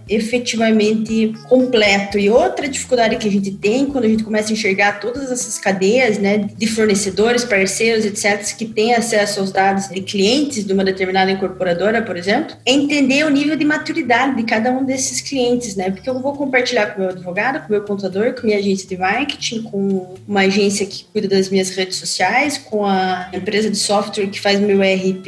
efetivamente completo. E outra dificuldade que a gente tem quando a gente começa a enxergar todas essas cadeias né, de fornecedores, parceiros, etc., que têm acesso aos dados de clientes de uma determinada incorporadora, por exemplo, é entender o nível de maturidade de cada um desses clientes, né? Porque eu vou compartilhar com o meu advogado, com o meu contador, com a minha agência de marketing, com uma agência que cuida das minhas redes sociais, com a empresa de software que faz meu ERP,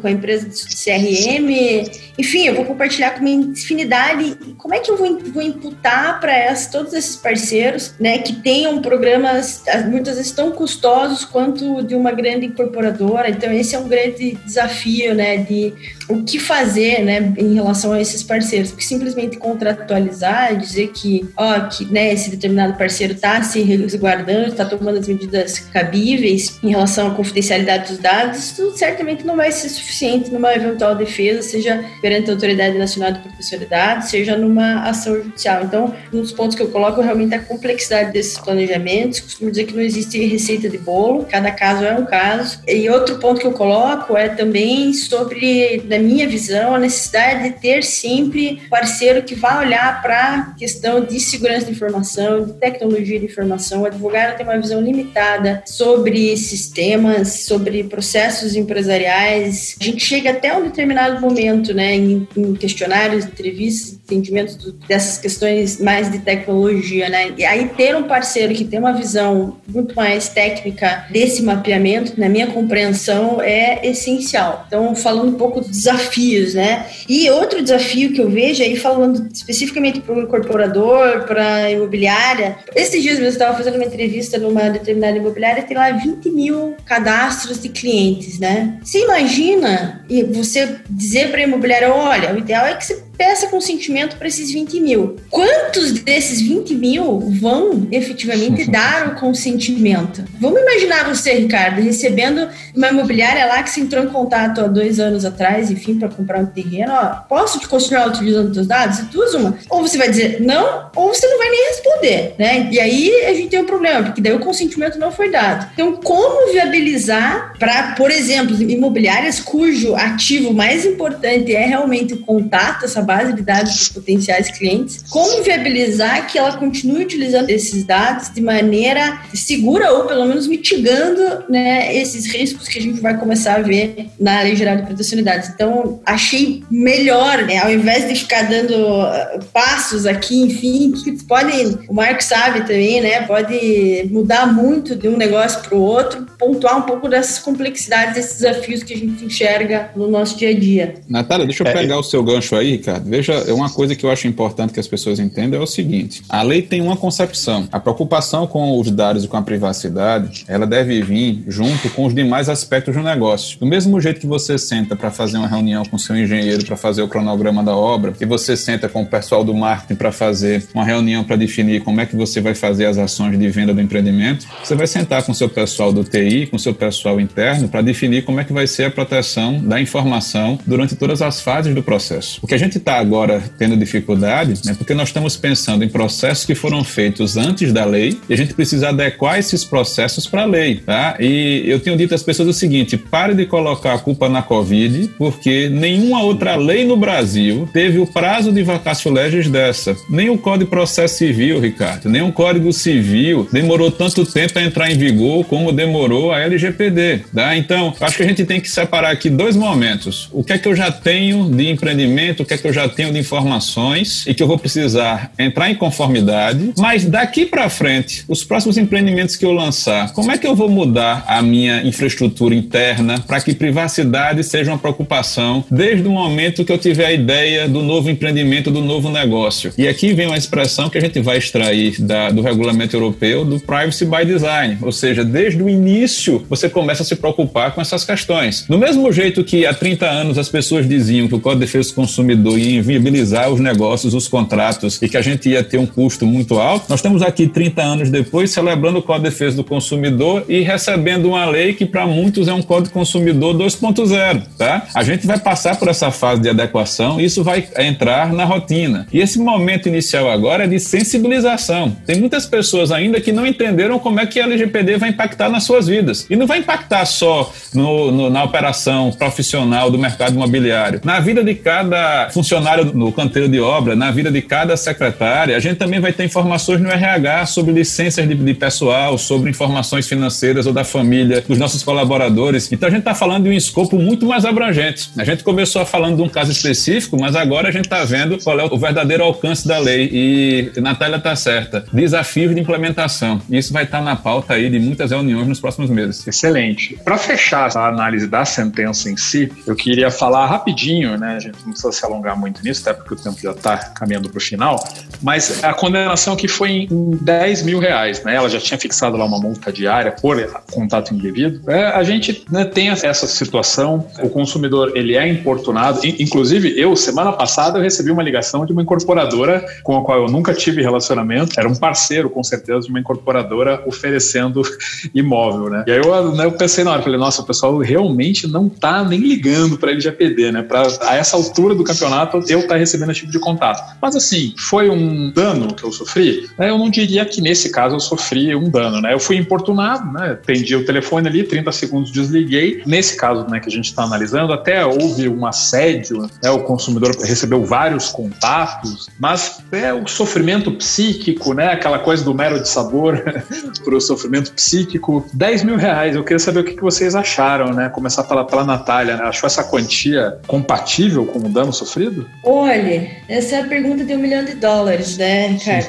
com a empresa de CRM, enfim, eu vou compartilhar com uma infinidade. Como é que eu vou, vou imputar para todos esses parceiros, né, que tenham programas muitas vezes tão custosos quanto de uma grande incorporadora? Então, esse é um grande desafio, né, de o que fazer, né, em relação a esses parceiros, porque simplesmente contratualizar, dizer que, ó, que, né, esse determinado parceiro está se resguardando, está tomando as medidas cabíveis em relação à confidencialidade dos dados, isso certamente não vai ser suficiente numa eventual defesa, seja perante a Autoridade Nacional de Proteção de Dados, seja numa ação judicial. Então, um dos pontos que eu coloco é realmente a complexidade desses planejamentos. Costumo dizer que não existe receita de bolo, cada caso é um caso. E outro ponto que eu coloco é também sobre, na minha visão, a necessidade de ter sempre parceiro que vá olhar para a questão de segurança de informação, de tecnologia de informação. O advogado tem uma visão limitada sobre sistemas, sobre processos empresariais. A gente chega até um determinado momento, né, em, em questionários, entrevistas, entendimentos do, dessas questões mais de tecnologia, né? E aí ter um parceiro que tem uma visão muito mais técnica desse mapeamento, na minha compreensão, é essencial. Então, falando um pouco dos desafios, né? E outro desafio que eu vejo aí, falando especificamente para o incorporador, para a imobiliária, esses dias eu estava fazendo uma entrevista numa determinada imobiliária, tem lá 20 mil cadastros de clientes, né? Você imagina e você dizer para a imobiliária, olha, o ideal é que você peça consentimento para esses 20 mil. Quantos desses 20 mil vão efetivamente dar o consentimento? Vamos imaginar você, Ricardo, recebendo uma imobiliária lá que se entrou em contato há dois anos atrás, enfim, para comprar um terreno. Ó, posso te continuar utilizando seus dados? E duas uma. Ou você vai dizer não, ou você não vai nem responder, né? E aí a gente tem um problema, porque daí o consentimento não foi dado. Então, como viabilizar para, por exemplo, imobiliárias cujo ativo mais importante é realmente o contato, essa base de dados dos potenciais clientes, como viabilizar que ela continue utilizando esses dados de maneira segura ou pelo menos mitigando né, esses riscos que a gente vai começar a ver na Lei Geral de Proteção de Dados. Então, achei melhor, né, ao invés de ficar dando uh, passos aqui, enfim, que podem, o Marco sabe também, né, pode mudar muito de um negócio para o outro, pontuar um pouco dessas complexidades, desses desafios que a gente enxerga no nosso dia a dia. Natália, deixa eu é, pegar o seu gancho aí, cara Ricardo. Veja, é uma coisa que eu acho importante que as pessoas entendam é o seguinte: a lei tem uma concepção. A preocupação com os dados e com a privacidade, ela deve vir junto com os demais aspectos do negócio. Do mesmo jeito que você senta para fazer uma reunião com seu engenheiro para fazer o cronograma da obra, e você senta com o pessoal do marketing para fazer uma reunião para definir como é que você vai fazer as ações de venda do empreendimento, você vai sentar com seu pessoal do TI, com seu pessoal interno para definir como é que vai ser a proteção da informação durante todas as fases do processo. O que a gente está agora tendo dificuldade é porque nós estamos pensando em processos que foram feitos antes da lei e a gente precisa adequar esses processos para a lei, tá? E eu tenho dito às pessoas o seguinte: pare de colocar a culpa na Covid, porque nenhuma outra lei no Brasil teve o prazo de vacácio legis dessa. Nem o Código de Processo Civil, Ricardo, nem o Código Civil demorou tanto tempo a entrar em vigor como demorou a LGPD, tá? Então, acho que a gente tem que separar aqui dois momentos. O que é que eu já tenho de empreendimento, o que é que eu já tenho de informações e que eu vou precisar entrar em conformidade, mas daqui para frente, os próximos empreendimentos que eu lançar, como é que eu vou mudar a minha infraestrutura interna para que privacidade seja uma preocupação desde o momento que eu tiver a ideia do novo empreendimento, do novo negócio? E aqui vem uma expressão que a gente vai extrair da, do regulamento europeu do Privacy by Design, ou seja, desde o início você começa a se preocupar com essas questões. Do mesmo jeito que há 30 anos as pessoas diziam que o Código de Defesa do Consumidor ia inviabilizar os negócios, os contratos e que a gente ia ter um custo muito alto, nós estamos aqui 30 anos depois celebrando o Código de Defesa do Consumidor e recebendo uma lei que para muitos é um Código Consumidor 2.0, tá? A gente vai passar por essa fase de adequação isso vai entrar na rotina. E esse momento inicial agora é de sensibilização. Tem muitas pessoas ainda que não entenderam como é que a LGPD vai impactar nas suas vidas. E não vai impactar só no, no, na operação profissional do mercado imobiliário. Na vida de cada funcionário no canteiro de obra, na vida de cada secretária, a gente também vai ter informações no RH sobre licenças de, de pessoal, sobre informações financeiras ou da família dos nossos colaboradores. Então a gente está falando de um escopo muito mais abrangente. A gente começou falando de um caso específico, mas agora a gente está vendo qual é o verdadeiro alcance da lei. E Natália está certa. Desafios de implementação. Isso vai estar tá na pauta aí de muitas reuniões nos próximos meses. Excelente. Para fechar a análise da sentença em si, eu queria falar rapidinho, né? A gente não precisa se alongar muito nisso, até porque o tempo já está caminhando para o final, mas a condenação que foi em 10 mil reais, né? Ela já tinha fixado lá uma multa diária por contato indevido. É, a gente né, tem essa situação, o consumidor ele é importunado, inclusive eu, semana passada, eu recebi uma ligação de uma incorporadora com a qual eu nunca tive relacionamento, era um parceiro, com certeza, de uma incorporadora oferecendo imóvel, né? E aí eu, né, eu pensei na hora, falei, nossa, o pessoal realmente não tá nem ligando para LGPD, né? Para a essa altura do campeonato eu estar tá recebendo esse tipo de contato. Mas assim, foi um dano que eu sofri? Né? Eu não diria que nesse caso eu sofri um dano, né? Eu fui importunado, né? Atendi o telefone ali, 30 segundos desliguei. Nesse caso, né, que a gente está analisando, até houve um assédio, né? O consumidor recebeu vários contatos, mas é o sofrimento psíquico, né? Aquela coisa do mero de sabor para o sofrimento psíquico. 10 mil reais. Eu queria saber o que vocês acharam, né? Começar pela, pela Natália, né? Achou essa quantia compatível com o dano sofrido? Olha, essa é a pergunta de um milhão de dólares, né, Ricardo?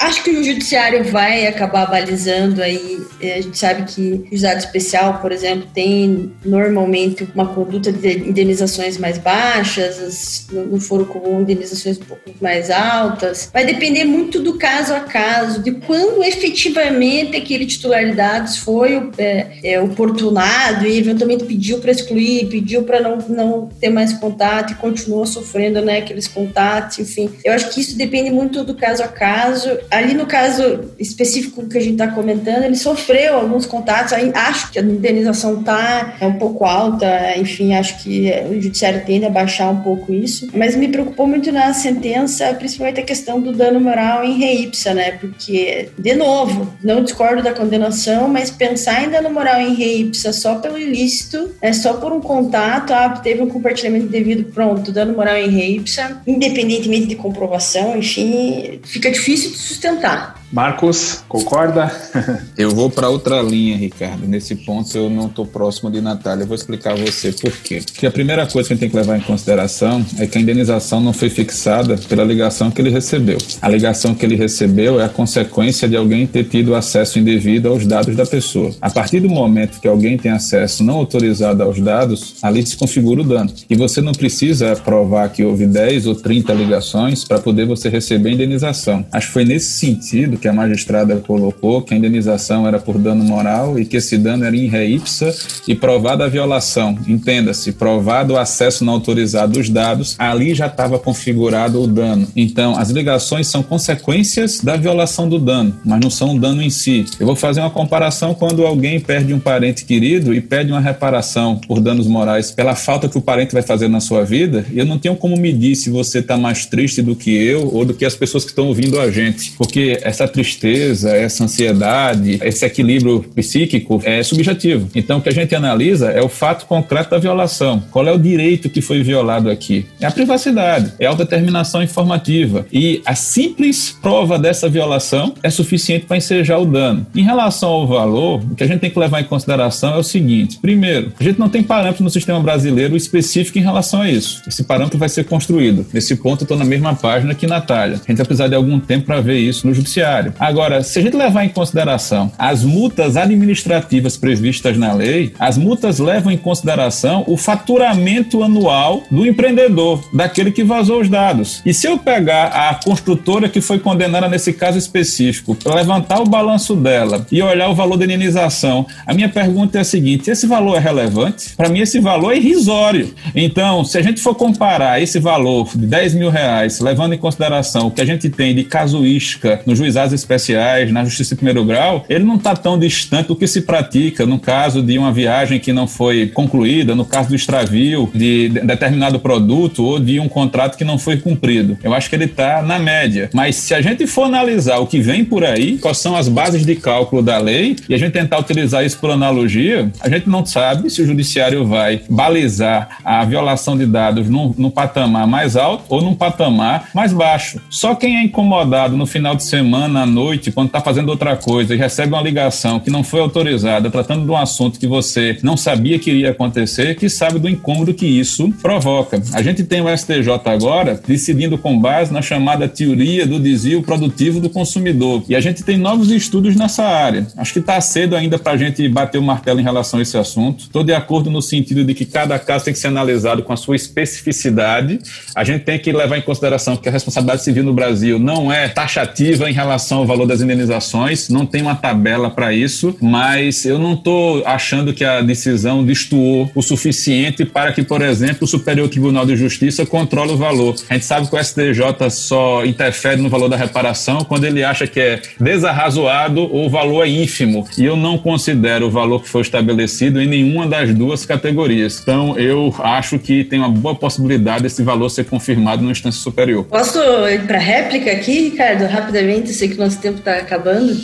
Acho que o judiciário vai acabar balizando aí. É, a gente sabe que o juizado especial, por exemplo, tem normalmente uma conduta de indenizações mais baixas, no foro comum, indenizações um pouco mais altas. Vai depender muito do caso a caso, de quando efetivamente aquele titular de dados foi é, é, oportunado e eventualmente pediu para excluir, pediu para não, não ter mais contato e continuou sofrendo né, aqueles contatos, enfim. Eu acho que isso depende muito do caso a caso. Ali no caso específico que a gente está comentando, ele sofreu alguns contatos, acho que a indenização está é um pouco alta, enfim, acho que o judiciário tende a baixar um pouco isso, mas me preocupou muito na sentença, principalmente a questão do dano moral em reipsa, né, porque, de novo, não discordo da condenação, mas pensar em dano moral em reipsa só pelo ilícito, é só por um contato, ah, teve um compartilhamento devido, pronto, dano moral em reipsa, independentemente de comprovação, enfim, fica difícil de sustentar. Marcos, concorda? Eu vou para outra linha, Ricardo. Nesse ponto eu não estou próximo de Natália. Eu vou explicar a você por quê. Porque a primeira coisa que a gente tem que levar em consideração é que a indenização não foi fixada pela ligação que ele recebeu. A ligação que ele recebeu é a consequência de alguém ter tido acesso indevido aos dados da pessoa. A partir do momento que alguém tem acesso não autorizado aos dados, ali se configura o dano. E você não precisa provar que houve 10 ou 30 ligações para poder você receber a indenização. Acho que foi nesse sentido que a magistrada colocou que a indenização era por dano moral e que esse dano era em ré ipsa e provada a violação. Entenda-se, provado o acesso não autorizado dos dados, ali já estava configurado o dano. Então, as ligações são consequências da violação do dano, mas não são o dano em si. Eu vou fazer uma comparação quando alguém perde um parente querido e pede uma reparação por danos morais pela falta que o parente vai fazer na sua vida, eu não tenho como medir se você está mais triste do que eu ou do que as pessoas que estão ouvindo a gente, porque essa tristeza, essa ansiedade, esse equilíbrio psíquico é subjetivo. Então, o que a gente analisa é o fato concreto da violação. Qual é o direito que foi violado aqui? É a privacidade, é a autodeterminação informativa. E a simples prova dessa violação é suficiente para ensejar o dano. Em relação ao valor, o que a gente tem que levar em consideração é o seguinte: primeiro, a gente não tem parâmetro no sistema brasileiro específico em relação a isso. Esse parâmetro vai ser construído. Nesse ponto, eu estou na mesma página que Natália. A gente vai precisar de algum tempo para ver isso no judiciário. Agora, se a gente levar em consideração as multas administrativas previstas na lei, as multas levam em consideração o faturamento anual do empreendedor, daquele que vazou os dados. E se eu pegar a construtora que foi condenada nesse caso específico, levantar o balanço dela e olhar o valor da indenização, a minha pergunta é a seguinte: esse valor é relevante? Para mim, esse valor é irrisório. Então, se a gente for comparar esse valor de 10 mil reais, levando em consideração o que a gente tem de casuística nos juizados especiais, na justiça de primeiro grau, ele não está tão distante do que se pratica no caso de uma viagem que não foi concluída, no caso do extravio de determinado produto ou de um contrato que não foi cumprido. Eu acho que ele está na média. Mas se a gente for analisar o que vem por aí, quais são as bases de cálculo da lei, e a gente tentar utilizar isso por analogia, a gente não sabe se o judiciário vai balizar a violação de dados num patamar mais alto ou num patamar mais baixo. Só quem é incomodado no final de semana, à noite, quando está fazendo outra coisa e recebe uma ligação que não foi autorizada, tratando de um assunto que você não sabia que iria acontecer, que sabe do incômodo que isso provoca. A gente tem o STJ agora decidindo com base na chamada teoria do desvio produtivo do consumidor. E a gente tem novos estudos nessa área. Acho que está cedo ainda para a gente bater o martelo em relação a esse assunto. Estou de acordo no sentido de que cada caso tem que ser analisado com a sua especificidade. A gente tem que levar em consideração que a responsabilidade civil no Brasil não é taxativa em relação ao valor das indenizações, não tem uma tabela para isso, mas eu não estou achando que a decisão destoou o suficiente para que, por exemplo, o Superior Tribunal de Justiça controle o valor. A gente sabe que o STJ só interfere no valor da reparação quando ele acha que é desarrazoado ou o valor é ínfimo. E eu não considero o valor que foi estabelecido em nenhuma das duas categorias. Então, eu acho que tem uma boa possibilidade desse valor ser confirmado na instância superior. Posso ir para réplica aqui, Ricardo, rapidamente? Sei que o nosso tempo está acabando.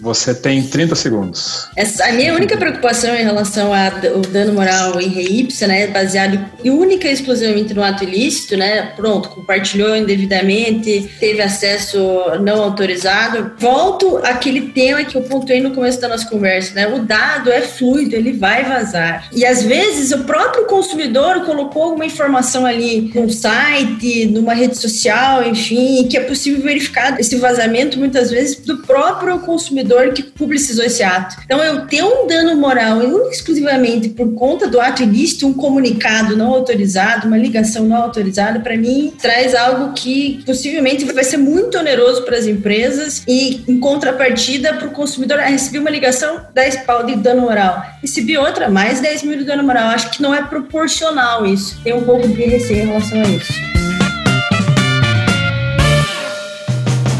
Você tem 30 segundos. Essa, a minha única preocupação em relação ao dano moral em reipsa, né, baseado única e exclusivamente no ato ilícito, né, pronto, compartilhou indevidamente, teve acesso não autorizado. Volto àquele tema que eu pontuei no começo da nossa conversa, né, o dado é fluido, ele vai vazar. E às vezes o próprio consumidor colocou alguma informação ali num site, numa rede social, enfim, que é possível verificar esse vazamento muitas vezes do próprio consumidor que publicizou esse ato. Então, eu ter um dano moral exclusivamente por conta do ato ilícito, um comunicado não autorizado, uma ligação não autorizada, para mim, traz algo que possivelmente vai ser muito oneroso para as empresas e, em contrapartida, para o consumidor, ah, recebi uma ligação, 10 pau de dano moral. Recebi outra, mais 10 mil de dano moral. Acho que não é proporcional isso. Tem um pouco de receio em relação a isso.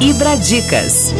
Ibradicas.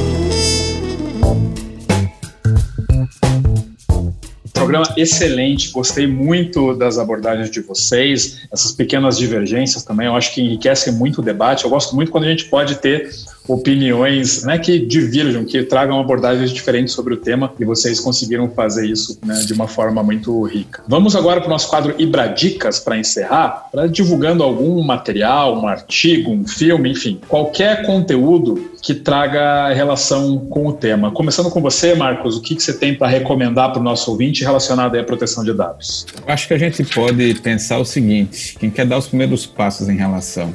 Programa excelente, gostei muito das abordagens de vocês, essas pequenas divergências também, eu acho que enriquecem muito o debate. Eu gosto muito quando a gente pode ter opiniões né, que divirjam, que tragam abordagens diferentes sobre o tema e vocês conseguiram fazer isso né, de uma forma muito rica. Vamos agora para o nosso quadro Ibradicas para encerrar, para divulgando algum material, um artigo, um filme, enfim, qualquer conteúdo que traga relação com o tema. Começando com você, Marcos, o que, que você tem para recomendar para o nosso ouvinte relacionado à proteção de dados? Acho que a gente pode pensar o seguinte: quem quer dar os primeiros passos em relação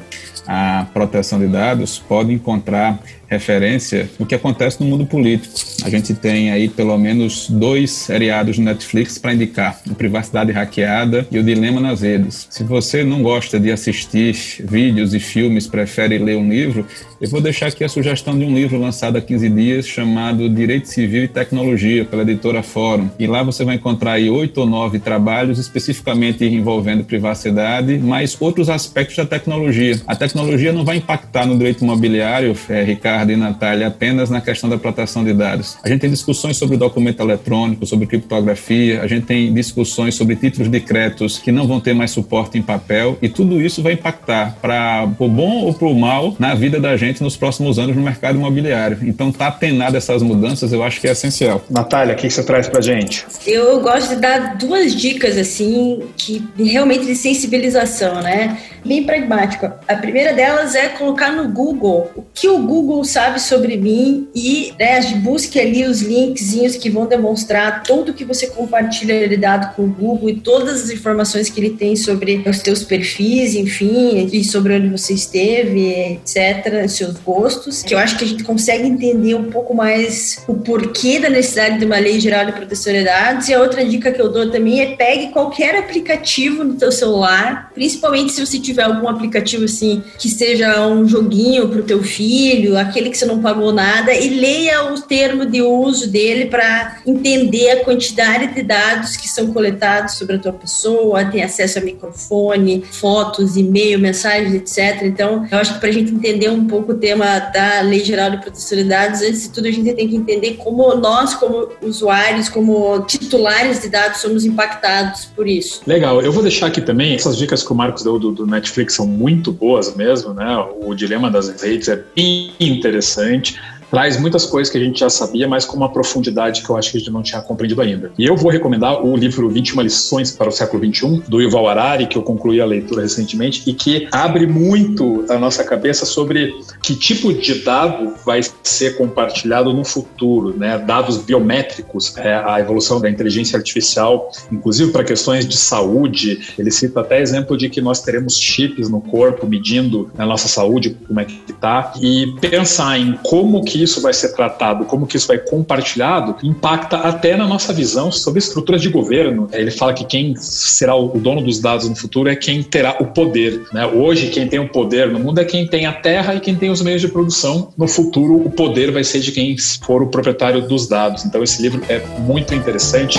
à proteção de dados pode encontrar referência no que acontece no mundo político. A gente tem aí pelo menos dois seriados no Netflix para indicar: o Privacidade Hackeada e o Dilema nas Redes. Se você não gosta de assistir vídeos e filmes, prefere ler um livro, eu vou deixar aqui a sugestão de um livro lançado há 15 dias chamado Direito Civil e Tecnologia, pela editora Fórum. E lá você vai encontrar aí oito ou nove trabalhos especificamente envolvendo privacidade, mas outros aspectos da tecnologia. A tecnologia não vai impactar no direito imobiliário, é, Ricardo Ricardo e Natália, apenas na questão da proteção de dados. A gente tem discussões sobre documento eletrônico, sobre criptografia, a gente tem discussões sobre títulos de créditos que não vão ter mais suporte em papel e tudo isso vai impactar para o bom ou para o mal na vida da gente nos próximos anos no mercado imobiliário. Então, tá atenado essas mudanças, eu acho que é essencial. Natália, o que você traz para gente? Eu gosto de dar duas dicas assim que realmente de sensibilização, né? Bem pragmático. A primeira delas é colocar no Google o que o Google sabe sobre mim e né, busque ali os linkzinhos que vão demonstrar tudo que você compartilha de dado com o Google e todas as informações que ele tem sobre os seus perfis, enfim, e sobre onde você esteve, etc., seus gostos, que eu acho que a gente consegue entender um pouco mais o porquê da necessidade de uma lei geral de proteção de dados. E a outra dica que eu dou também é pegue qualquer aplicativo no teu celular, principalmente se você tiver algum aplicativo assim que seja um joguinho para o teu filho, aquele que você não pagou nada e leia o termo de uso dele para entender a quantidade de dados que são coletados sobre a tua pessoa, tem acesso a microfone, fotos, e-mail, mensagens, etc. Então, eu acho que para a gente entender um pouco o tema da Lei Geral de Proteção de Dados, antes de tudo a gente tem que entender como nós, como usuários, como titulares de dados, somos impactados por isso. Legal, eu vou deixar aqui também essas dicas que o Marcos deu do, do Netflix são muito boas mesmo, né? O dilema das redes é bem interessante traz muitas coisas que a gente já sabia, mas com uma profundidade que eu acho que a gente não tinha compreendido ainda. E eu vou recomendar o livro 21 lições para o século 21 do Yuval Harari, que eu concluí a leitura recentemente e que abre muito a nossa cabeça sobre que tipo de dado vai ser compartilhado no futuro, né? Dados biométricos, é, a evolução da inteligência artificial, inclusive para questões de saúde. Ele cita até exemplo de que nós teremos chips no corpo medindo a nossa saúde, como é que está, e pensar em como que isso vai ser tratado, como que isso vai compartilhado, impacta até na nossa visão sobre estruturas de governo. Ele fala que quem será o dono dos dados no futuro é quem terá o poder. Né? Hoje, quem tem o poder no mundo é quem tem a terra e quem tem os meios de produção. No futuro, o poder vai ser de quem for o proprietário dos dados. Então, esse livro é muito interessante.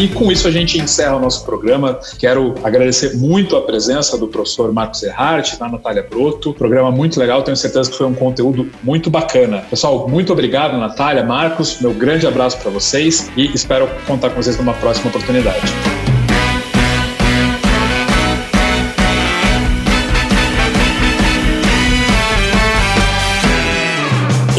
E com isso a gente encerra o nosso programa. Quero agradecer muito a presença do professor Marcos Erhardt, da Natália Broto. Programa muito legal, tenho certeza que foi um conteúdo muito bacana. Pessoal, muito obrigado, Natália, Marcos. Meu grande abraço para vocês e espero contar com vocês numa próxima oportunidade.